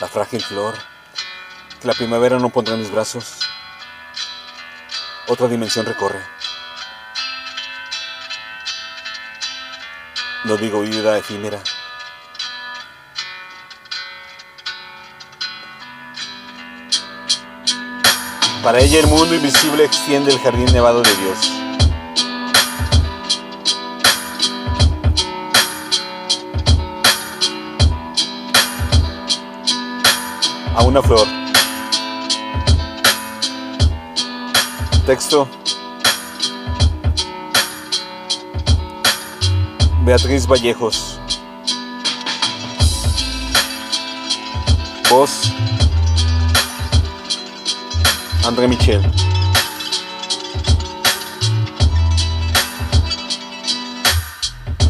la frágil flor que la primavera no pondrá en mis brazos. Otra dimensión recorre. No digo vida efímera. Para ella el mundo invisible extiende el jardín nevado de Dios. A una flor. Texto. Beatriz Vallejos. Voz. André Michel.